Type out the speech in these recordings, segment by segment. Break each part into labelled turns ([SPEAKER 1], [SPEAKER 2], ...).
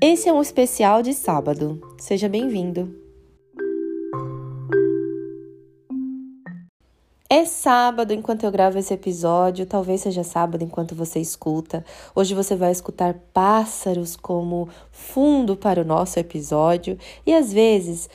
[SPEAKER 1] Esse é um especial de sábado. Seja bem-vindo. É sábado enquanto eu gravo esse episódio, talvez seja sábado enquanto você escuta. Hoje você vai escutar pássaros como fundo para o nosso episódio e às vezes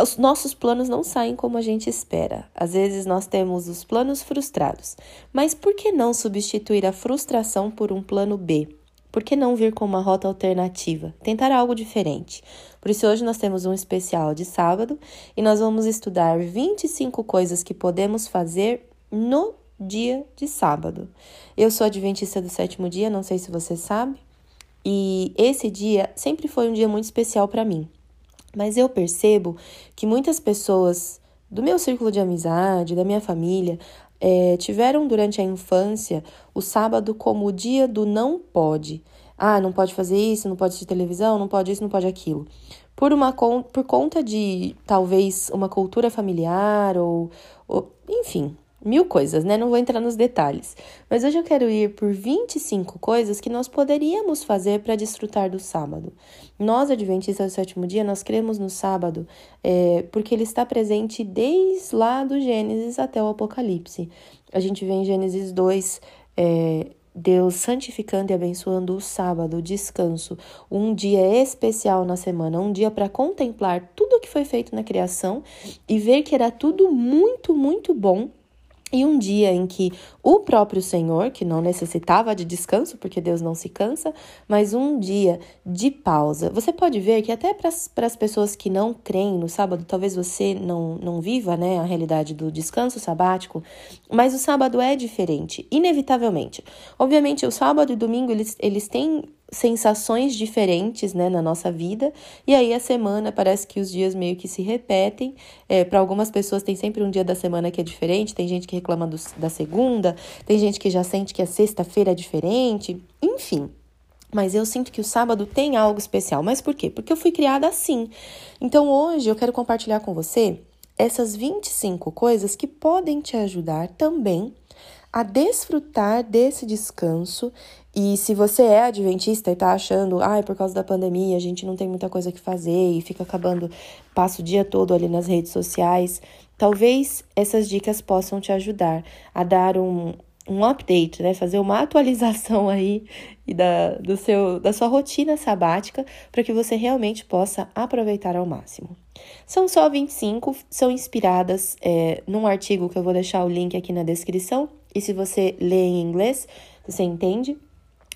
[SPEAKER 1] os nossos planos não saem como a gente espera. Às vezes nós temos os planos frustrados. Mas por que não substituir a frustração por um plano B? Por que não vir com uma rota alternativa? Tentar algo diferente. Por isso, hoje nós temos um especial de sábado e nós vamos estudar 25 coisas que podemos fazer no dia de sábado. Eu sou adventista do sétimo dia, não sei se você sabe, e esse dia sempre foi um dia muito especial para mim. Mas eu percebo que muitas pessoas do meu círculo de amizade, da minha família, é, tiveram durante a infância o sábado como o dia do não pode. Ah, não pode fazer isso, não pode assistir televisão, não pode isso, não pode aquilo. Por, uma, por conta de talvez uma cultura familiar ou, ou enfim, mil coisas, né? Não vou entrar nos detalhes. Mas hoje eu quero ir por 25 coisas que nós poderíamos fazer para desfrutar do sábado. Nós, Adventistas do sétimo dia, nós cremos no sábado é, porque ele está presente desde lá do Gênesis até o Apocalipse. A gente vê em Gênesis 2. É, Deus santificando e abençoando o sábado, o descanso, um dia especial na semana, um dia para contemplar tudo o que foi feito na criação e ver que era tudo muito, muito bom e um dia em que o próprio Senhor, que não necessitava de descanso, porque Deus não se cansa, mas um dia de pausa. Você pode ver que até para as pessoas que não creem no sábado, talvez você não, não viva né, a realidade do descanso sabático, mas o sábado é diferente, inevitavelmente. Obviamente, o sábado e domingo, eles, eles têm sensações diferentes né, na nossa vida, e aí a semana parece que os dias meio que se repetem. É, Para algumas pessoas tem sempre um dia da semana que é diferente, tem gente que reclama do, da segunda, tem gente que já sente que a sexta-feira é diferente, enfim. Mas eu sinto que o sábado tem algo especial. Mas por quê? Porque eu fui criada assim. Então hoje eu quero compartilhar com você essas 25 coisas que podem te ajudar também a desfrutar desse descanso. E se você é adventista e tá achando, ai, ah, por causa da pandemia, a gente não tem muita coisa que fazer e fica acabando, passa o dia todo ali nas redes sociais, talvez essas dicas possam te ajudar a dar um, um update, né? Fazer uma atualização aí da, do seu, da sua rotina sabática para que você realmente possa aproveitar ao máximo. São só 25, são inspiradas é, num artigo que eu vou deixar o link aqui na descrição e se você lê em inglês, você entende?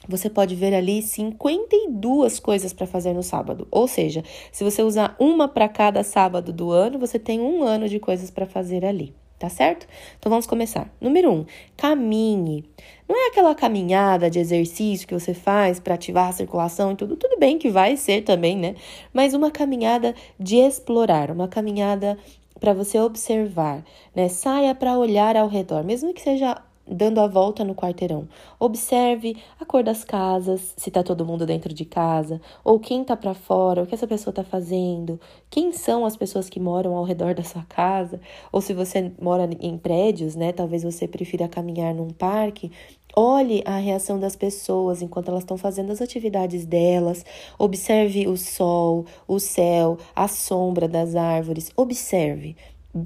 [SPEAKER 1] Você pode ver ali 52 coisas para fazer no sábado. Ou seja, se você usar uma para cada sábado do ano, você tem um ano de coisas para fazer ali. Tá certo? Então vamos começar. Número um, caminhe. Não é aquela caminhada de exercício que você faz para ativar a circulação e tudo. Tudo bem que vai ser também, né? Mas uma caminhada de explorar, uma caminhada para você observar, né? Saia para olhar ao redor, mesmo que seja dando a volta no quarteirão. Observe a cor das casas, se está todo mundo dentro de casa, ou quem está para fora, o que essa pessoa está fazendo, quem são as pessoas que moram ao redor da sua casa, ou se você mora em prédios, né? Talvez você prefira caminhar num parque. Olhe a reação das pessoas enquanto elas estão fazendo as atividades delas. Observe o sol, o céu, a sombra das árvores. Observe.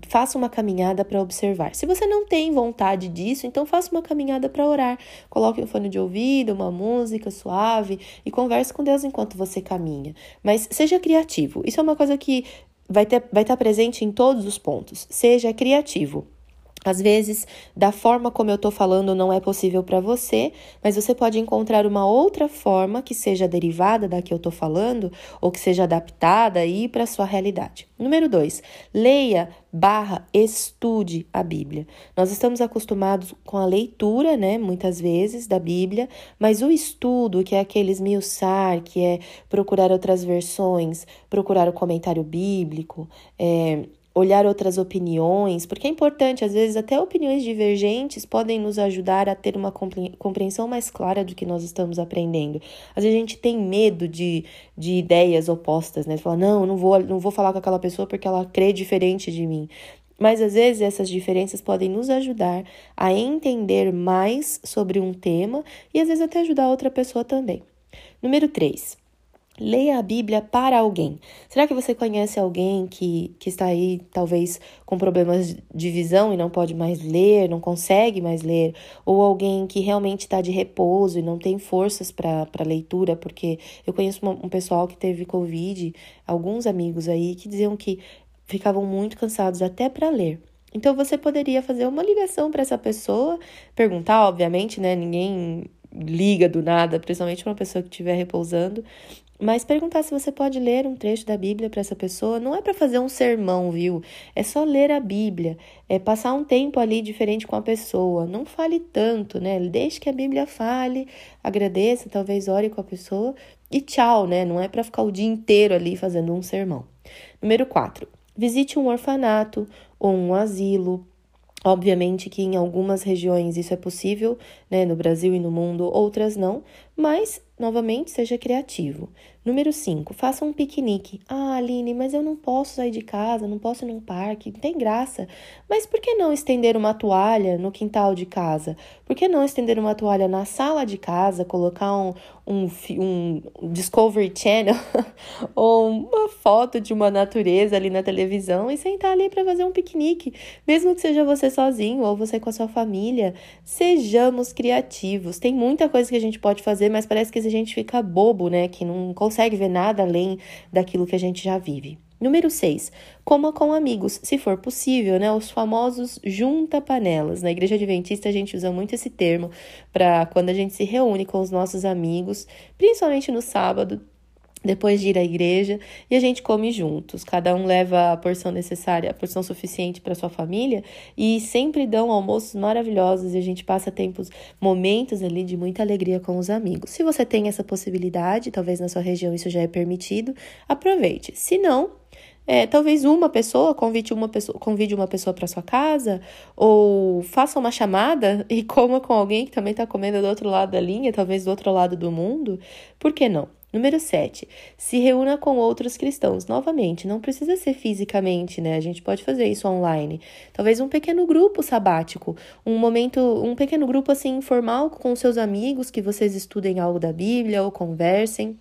[SPEAKER 1] Faça uma caminhada para observar. Se você não tem vontade disso, então faça uma caminhada para orar. Coloque um fone de ouvido, uma música suave e converse com Deus enquanto você caminha. Mas seja criativo. Isso é uma coisa que vai, ter, vai estar presente em todos os pontos. Seja criativo. Às vezes, da forma como eu estou falando, não é possível para você, mas você pode encontrar uma outra forma que seja derivada da que eu estou falando ou que seja adaptada aí para sua realidade. Número 2, leia barra estude a Bíblia. Nós estamos acostumados com a leitura, né, muitas vezes, da Bíblia, mas o estudo, que é aquele esmiuçar, que é procurar outras versões, procurar o comentário bíblico, é, olhar outras opiniões, porque é importante, às vezes, até opiniões divergentes podem nos ajudar a ter uma compreensão mais clara do que nós estamos aprendendo. Às vezes a gente tem medo de, de ideias opostas, né? Fala, não, não vou, não vou falar com aquela pessoa porque ela crê diferente de mim. Mas às vezes essas diferenças podem nos ajudar a entender mais sobre um tema e às vezes até ajudar outra pessoa também. Número 3. Leia a Bíblia para alguém. Será que você conhece alguém que, que está aí, talvez, com problemas de visão e não pode mais ler, não consegue mais ler? Ou alguém que realmente está de repouso e não tem forças para leitura? Porque eu conheço uma, um pessoal que teve Covid, alguns amigos aí, que diziam que ficavam muito cansados até para ler. Então você poderia fazer uma ligação para essa pessoa, perguntar, obviamente, né? Ninguém liga do nada, principalmente uma pessoa que estiver repousando, mas perguntar se você pode ler um trecho da Bíblia para essa pessoa não é para fazer um sermão, viu? É só ler a Bíblia, é passar um tempo ali diferente com a pessoa. Não fale tanto, né? Deixe que a Bíblia fale, agradeça, talvez ore com a pessoa e tchau, né? Não é para ficar o dia inteiro ali fazendo um sermão. Número 4. Visite um orfanato ou um asilo Obviamente que em algumas regiões isso é possível, né, no Brasil e no mundo, outras não, mas novamente seja criativo. Número 5, faça um piquenique. Ah, Aline, mas eu não posso sair de casa, não posso ir num parque, não tem graça. Mas por que não estender uma toalha no quintal de casa? Por que não estender uma toalha na sala de casa, colocar um, um, um Discovery Channel ou uma foto de uma natureza ali na televisão e sentar ali para fazer um piquenique, mesmo que seja você sozinho ou você com a sua família. Sejamos criativos. Tem muita coisa que a gente pode fazer, mas parece que a gente fica bobo, né? Que não consegue ver nada além daquilo que a gente já vive. Número 6. Coma com amigos, se for possível, né? Os famosos junta-panelas. Na Igreja Adventista a gente usa muito esse termo para quando a gente se reúne com os nossos amigos, principalmente no sábado, depois de ir à igreja e a gente come juntos. Cada um leva a porção necessária, a porção suficiente para sua família e sempre dão almoços maravilhosos e a gente passa tempos, momentos ali de muita alegria com os amigos. Se você tem essa possibilidade, talvez na sua região isso já é permitido, aproveite. Se não, é, talvez uma pessoa convide uma pessoa, convide uma pessoa para sua casa, ou faça uma chamada e coma com alguém que também está comendo do outro lado da linha, talvez do outro lado do mundo. Por que não? Número 7. Se reúna com outros cristãos. Novamente, não precisa ser fisicamente, né? A gente pode fazer isso online. Talvez um pequeno grupo sabático, um momento, um pequeno grupo assim informal com seus amigos que vocês estudem algo da Bíblia ou conversem.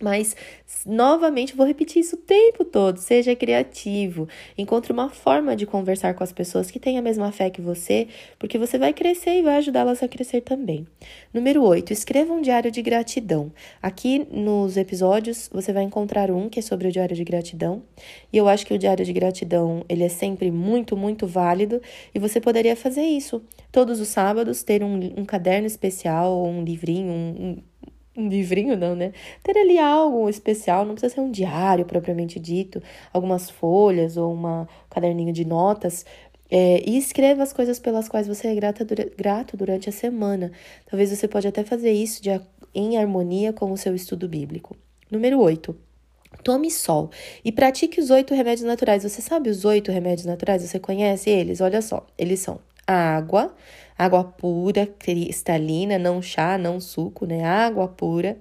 [SPEAKER 1] Mas, novamente, vou repetir isso o tempo todo. Seja criativo. Encontre uma forma de conversar com as pessoas que têm a mesma fé que você, porque você vai crescer e vai ajudá-las a crescer também. Número 8. Escreva um diário de gratidão. Aqui nos episódios você vai encontrar um que é sobre o diário de gratidão. E eu acho que o diário de gratidão ele é sempre muito, muito válido. E você poderia fazer isso. Todos os sábados, ter um, um caderno especial, um livrinho, um, um um livrinho não, né? Ter ali algo especial, não precisa ser um diário propriamente dito, algumas folhas ou um caderninho de notas. É, e escreva as coisas pelas quais você é grata, grato durante a semana. Talvez você pode até fazer isso de, em harmonia com o seu estudo bíblico. Número 8. Tome sol e pratique os oito remédios naturais. Você sabe os oito remédios naturais? Você conhece eles? Olha só, eles são água, água pura, cristalina, não chá, não suco, né? Água pura,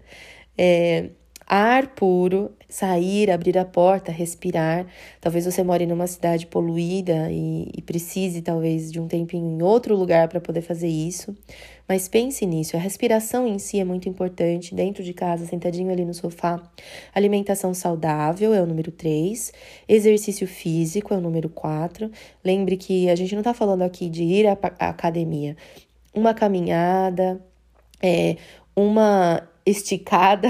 [SPEAKER 1] é, ar puro, sair, abrir a porta, respirar. Talvez você more numa cidade poluída e, e precise, talvez, de um tempinho em outro lugar para poder fazer isso. Mas pense nisso, a respiração em si é muito importante, dentro de casa, sentadinho ali no sofá. Alimentação saudável é o número 3. Exercício físico é o número 4. Lembre que a gente não está falando aqui de ir à academia. Uma caminhada, é, uma esticada,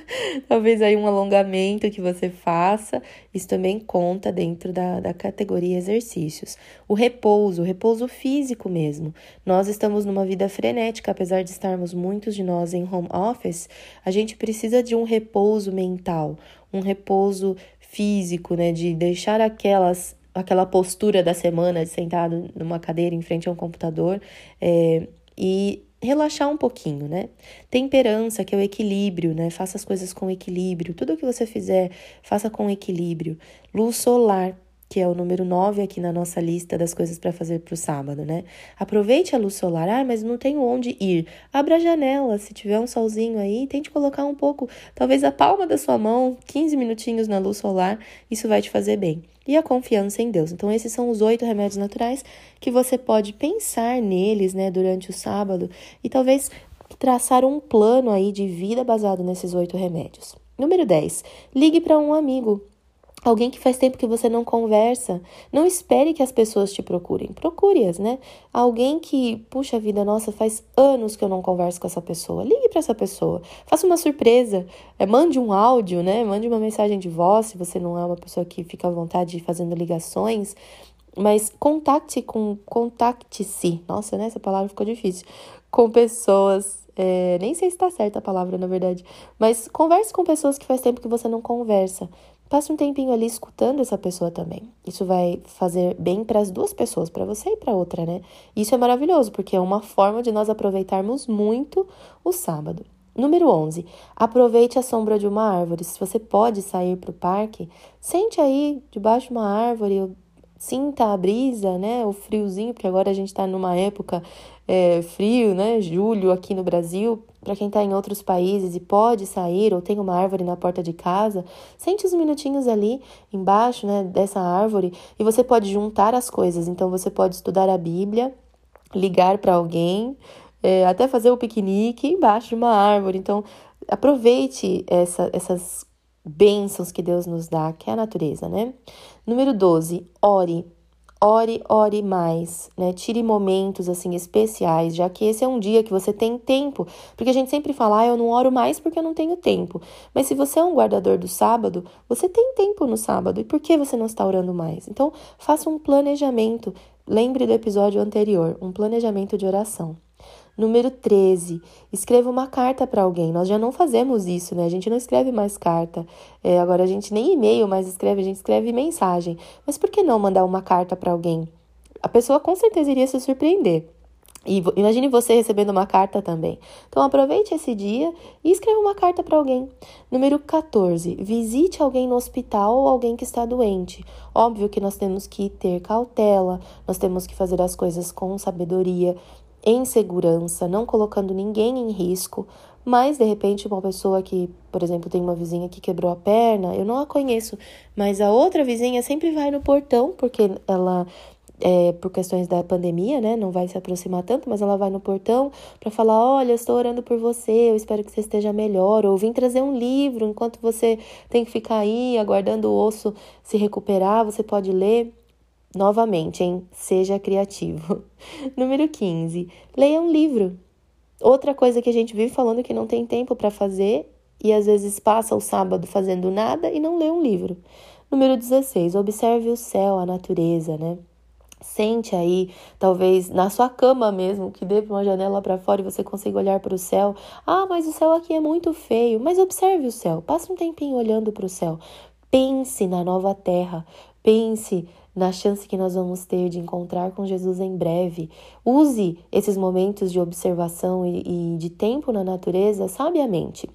[SPEAKER 1] talvez aí um alongamento que você faça, isso também conta dentro da, da categoria exercícios. O repouso, o repouso físico mesmo. Nós estamos numa vida frenética, apesar de estarmos muitos de nós em home office, a gente precisa de um repouso mental, um repouso físico, né, de deixar aquelas aquela postura da semana de sentado numa cadeira em frente a um computador é, e relaxar um pouquinho, né? Temperança, que é o equilíbrio, né? Faça as coisas com equilíbrio. Tudo que você fizer, faça com equilíbrio. Luz solar, que é o número 9 aqui na nossa lista das coisas para fazer para o sábado, né? Aproveite a luz solar. Ah, mas não tenho onde ir. Abra a janela, se tiver um solzinho aí, tente colocar um pouco, talvez a palma da sua mão, 15 minutinhos na luz solar, isso vai te fazer bem. E a confiança em Deus. Então, esses são os oito remédios naturais que você pode pensar neles, né, durante o sábado e talvez traçar um plano aí de vida baseado nesses oito remédios. Número 10. Ligue para um amigo. Alguém que faz tempo que você não conversa. Não espere que as pessoas te procurem. Procure-as, né? Alguém que, puxa vida, nossa, faz anos que eu não converso com essa pessoa. Ligue para essa pessoa. Faça uma surpresa. É, mande um áudio, né? Mande uma mensagem de voz, se você não é uma pessoa que fica à vontade de fazendo ligações. Mas contacte com. Contacte-se. Nossa, né? Essa palavra ficou difícil. Com pessoas é, nem sei se está certa a palavra, na verdade. Mas converse com pessoas que faz tempo que você não conversa. Passe um tempinho ali escutando essa pessoa também. Isso vai fazer bem para as duas pessoas, para você e para outra, né? Isso é maravilhoso, porque é uma forma de nós aproveitarmos muito o sábado. Número 11. Aproveite a sombra de uma árvore. Se você pode sair para o parque, sente aí debaixo de uma árvore, sinta a brisa, né? O friozinho, porque agora a gente está numa época é, frio, né? Julho aqui no Brasil. Para quem está em outros países e pode sair ou tem uma árvore na porta de casa, sente uns minutinhos ali embaixo, né? Dessa árvore e você pode juntar as coisas. Então você pode estudar a Bíblia, ligar para alguém, é, até fazer o piquenique embaixo de uma árvore. Então aproveite essa, essas bênçãos que Deus nos dá, que é a natureza, né? Número 12, ore. Ore, ore mais, né? Tire momentos assim especiais, já que esse é um dia que você tem tempo. Porque a gente sempre fala, ah, eu não oro mais porque eu não tenho tempo. Mas se você é um guardador do sábado, você tem tempo no sábado. E por que você não está orando mais? Então, faça um planejamento. Lembre do episódio anterior, um planejamento de oração. Número 13, escreva uma carta para alguém. Nós já não fazemos isso, né? A gente não escreve mais carta. É, agora a gente nem e-mail mais escreve, a gente escreve mensagem. Mas por que não mandar uma carta para alguém? A pessoa com certeza iria se surpreender. E imagine você recebendo uma carta também. Então aproveite esse dia e escreva uma carta para alguém. Número 14. Visite alguém no hospital ou alguém que está doente. Óbvio que nós temos que ter cautela, nós temos que fazer as coisas com sabedoria, em segurança, não colocando ninguém em risco, mas de repente uma pessoa que, por exemplo, tem uma vizinha que quebrou a perna, eu não a conheço, mas a outra vizinha sempre vai no portão, porque ela é, por questões da pandemia, né? Não vai se aproximar tanto, mas ela vai no portão para falar: Olha, estou orando por você, eu espero que você esteja melhor. Ou vim trazer um livro enquanto você tem que ficar aí aguardando o osso se recuperar, você pode ler. Novamente, hein? Seja criativo. Número 15. Leia um livro. Outra coisa que a gente vive falando que não tem tempo para fazer e às vezes passa o sábado fazendo nada e não lê um livro. Número 16. Observe o céu, a natureza, né? Sente aí, talvez na sua cama mesmo, que dê uma janela para fora e você consiga olhar para o céu. Ah, mas o céu aqui é muito feio. Mas observe o céu. Passe um tempinho olhando para o céu. Pense na nova terra. Pense na chance que nós vamos ter de encontrar com Jesus em breve. Use esses momentos de observação e, e de tempo na natureza sabiamente.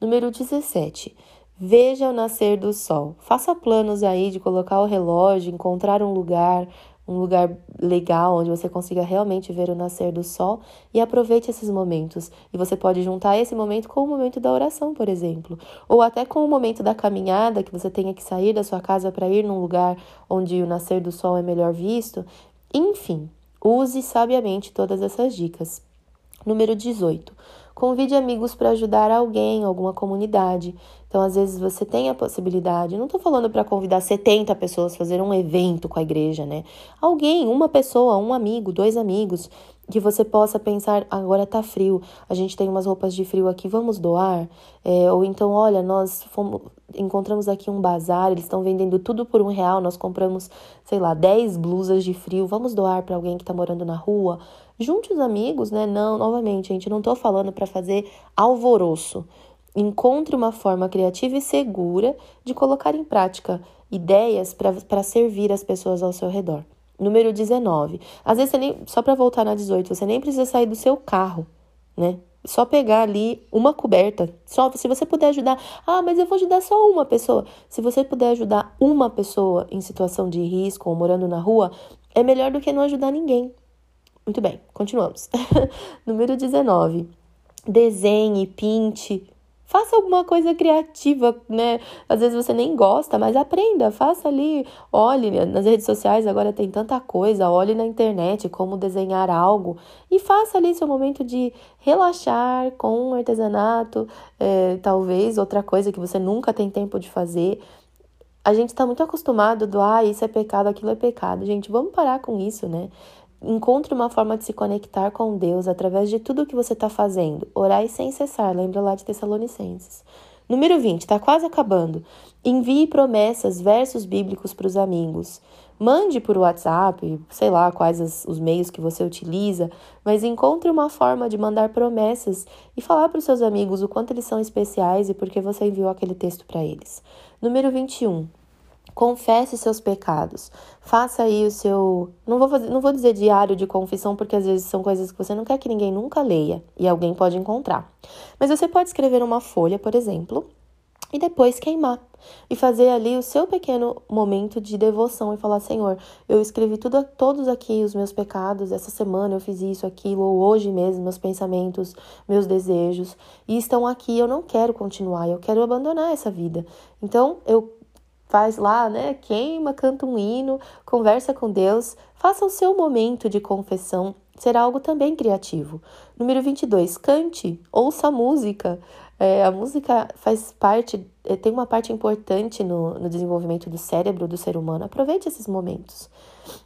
[SPEAKER 1] Número 17. Veja o nascer do sol. Faça planos aí de colocar o relógio, encontrar um lugar, um lugar legal onde você consiga realmente ver o nascer do sol e aproveite esses momentos. E você pode juntar esse momento com o momento da oração, por exemplo, ou até com o momento da caminhada, que você tenha que sair da sua casa para ir num lugar onde o nascer do sol é melhor visto. Enfim, use sabiamente todas essas dicas. Número 18. Convide amigos para ajudar alguém, alguma comunidade. Então, às vezes você tem a possibilidade, não estou falando para convidar 70 pessoas a fazer um evento com a igreja, né? Alguém, uma pessoa, um amigo, dois amigos, que você possa pensar, agora tá frio, a gente tem umas roupas de frio aqui, vamos doar? É, ou então, olha, nós fomos, encontramos aqui um bazar, eles estão vendendo tudo por um real, nós compramos, sei lá, 10 blusas de frio, vamos doar para alguém que está morando na rua? Junte os amigos, né? Não, novamente, gente não tô falando para fazer alvoroço. Encontre uma forma criativa e segura de colocar em prática ideias para servir as pessoas ao seu redor. Número 19. Às vezes você nem, só para voltar na 18, você nem precisa sair do seu carro, né? Só pegar ali uma coberta. Só se você puder ajudar. Ah, mas eu vou ajudar só uma pessoa. Se você puder ajudar uma pessoa em situação de risco ou morando na rua, é melhor do que não ajudar ninguém. Muito bem, continuamos. Número 19. Desenhe, pinte, faça alguma coisa criativa, né? Às vezes você nem gosta, mas aprenda, faça ali, olhe nas redes sociais, agora tem tanta coisa, olhe na internet como desenhar algo e faça ali seu momento de relaxar com um artesanato, é, talvez outra coisa que você nunca tem tempo de fazer. A gente está muito acostumado do, ah, isso é pecado, aquilo é pecado. Gente, vamos parar com isso, né? Encontre uma forma de se conectar com Deus através de tudo que você está fazendo. Orai sem cessar, lembra lá de Tessalonicenses. Número 20, está quase acabando. Envie promessas, versos bíblicos para os amigos. Mande por WhatsApp, sei lá quais os, os meios que você utiliza, mas encontre uma forma de mandar promessas e falar para os seus amigos o quanto eles são especiais e por que você enviou aquele texto para eles. Número 21. Confesse seus pecados. Faça aí o seu. Não vou, fazer, não vou dizer diário de confissão, porque às vezes são coisas que você não quer que ninguém nunca leia e alguém pode encontrar. Mas você pode escrever uma folha, por exemplo, e depois queimar. E fazer ali o seu pequeno momento de devoção e falar: Senhor, eu escrevi tudo, todos aqui os meus pecados, essa semana eu fiz isso, aquilo, ou hoje mesmo, meus pensamentos, meus desejos, e estão aqui. Eu não quero continuar, eu quero abandonar essa vida. Então eu faz lá, né? Queima, canta um hino, conversa com Deus, faça o seu momento de confissão, será algo também criativo. Número 22, cante, ouça a música. É, a música faz parte, é, tem uma parte importante no, no desenvolvimento do cérebro do ser humano. Aproveite esses momentos.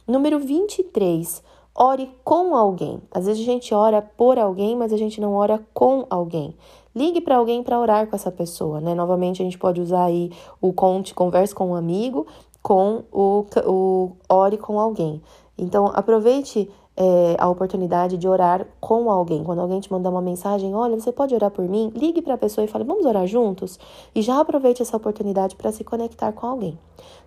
[SPEAKER 1] Número 23, ore com alguém. Às vezes a gente ora por alguém, mas a gente não ora com alguém. Ligue para alguém para orar com essa pessoa, né? Novamente a gente pode usar aí o conte, converse com um amigo, com o, o ore com alguém. Então aproveite é, a oportunidade de orar com alguém. Quando alguém te mandar uma mensagem, olha, você pode orar por mim? Ligue para a pessoa e fale, vamos orar juntos? E já aproveite essa oportunidade para se conectar com alguém.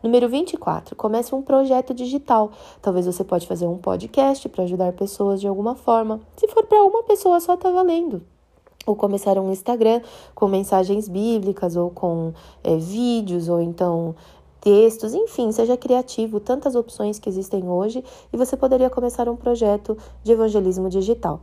[SPEAKER 1] Número 24, comece um projeto digital. Talvez você pode fazer um podcast para ajudar pessoas de alguma forma. Se for para uma pessoa só, tá valendo ou começar um Instagram com mensagens bíblicas ou com é, vídeos ou então textos, enfim, seja criativo, tantas opções que existem hoje e você poderia começar um projeto de evangelismo digital.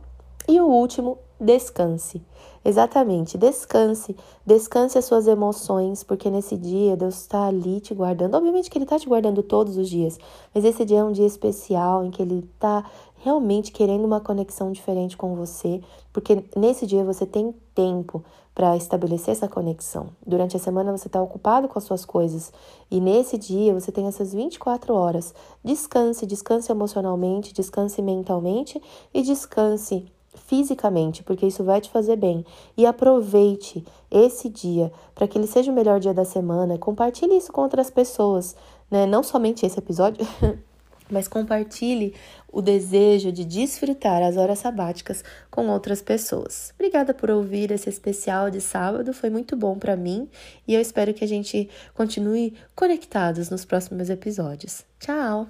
[SPEAKER 1] E o último, descanse. Exatamente, descanse. Descanse as suas emoções, porque nesse dia Deus está ali te guardando. Obviamente que Ele está te guardando todos os dias, mas esse dia é um dia especial em que Ele está realmente querendo uma conexão diferente com você, porque nesse dia você tem tempo para estabelecer essa conexão. Durante a semana você está ocupado com as suas coisas e nesse dia você tem essas 24 horas. Descanse, descanse emocionalmente, descanse mentalmente e descanse fisicamente, porque isso vai te fazer bem. E aproveite esse dia para que ele seja o melhor dia da semana. Compartilhe isso com outras pessoas, né? Não somente esse episódio, mas compartilhe o desejo de desfrutar as horas sabáticas com outras pessoas. Obrigada por ouvir esse especial de sábado, foi muito bom para mim e eu espero que a gente continue conectados nos próximos episódios. Tchau!